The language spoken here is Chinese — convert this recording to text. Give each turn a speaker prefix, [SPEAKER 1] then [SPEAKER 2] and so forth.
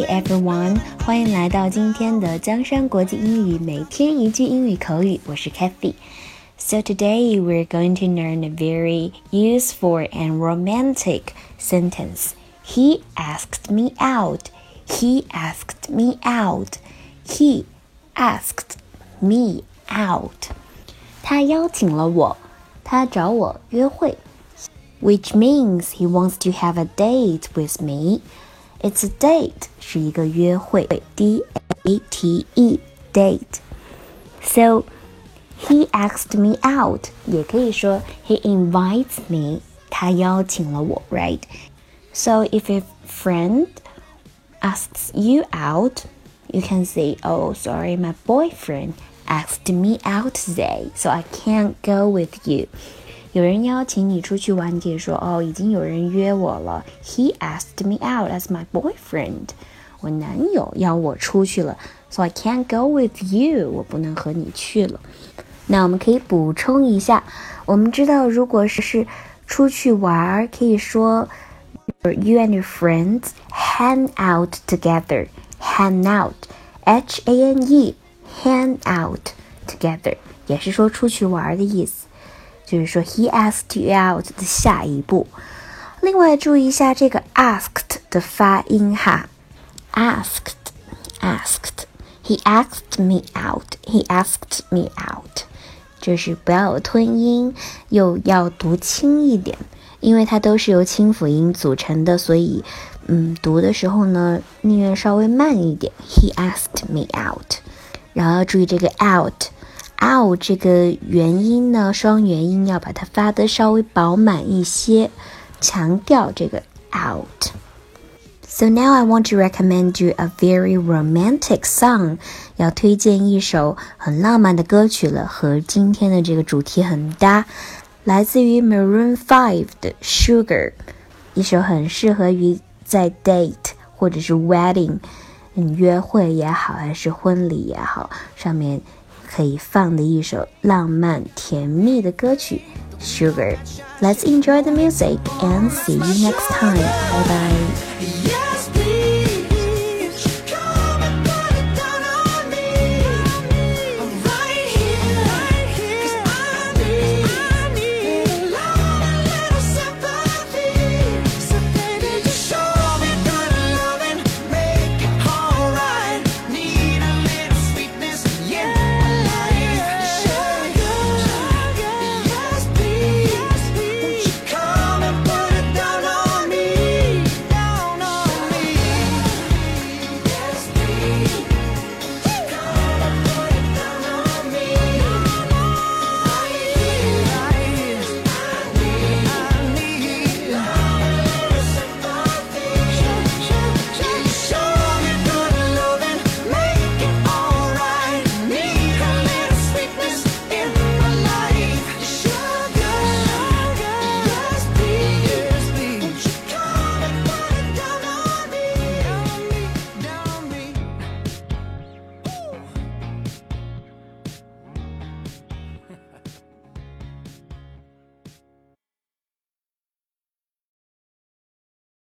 [SPEAKER 1] everyone，欢迎来到今天的江山国际英语每天一句英语口语，我是 Kathy。So today we're going to learn a very useful and romantic sentence. He asked me out. He asked me out. He asked me out. 他邀请了我，他找我约会。Which means he wants to have a date with me. It's a date 是一个约会，D A T E date. So he asked me out，也可以说 he invites me，他邀请了我，right? So if a friend asks you out, you can say, "Oh, sorry, my boyfriend asked me out today, so I can't go with you." 有人邀请你出去玩，你可以说哦，已经有人约我了。He asked me out as my boyfriend。我男友邀我出去了，so I can't go with you。我不能和你去了。那我们可以补充一下，我们知道，如果是出去玩，可以说 you and your friends hang out together。hang out，H A N E，hang out together，也是说出去玩的意思。就是说，he asked you out 的下一步。另外，注意一下这个 asked 的发音哈，asked，asked。He asked me out. He asked me out. 就是不要有吞音，又要读轻一点，因为它都是由清辅音组成的，所以，嗯，读的时候呢，宁愿稍微慢一点。He asked me out，然后要注意这个 out。Out 这个元音呢，双元音要把它发的稍微饱满一些，强调这个 out。So now I want to recommend you a very romantic song，要推荐一首很浪漫的歌曲了，和今天的这个主题很搭，来自于 Maroon Five 的 Sugar，一首很适合于在 date 或者是 wedding，嗯，约会也好，还是婚礼也好，上面。可以放的一首浪漫甜蜜的歌曲《Sugar》。Let's enjoy the music and see you next time. Bye bye.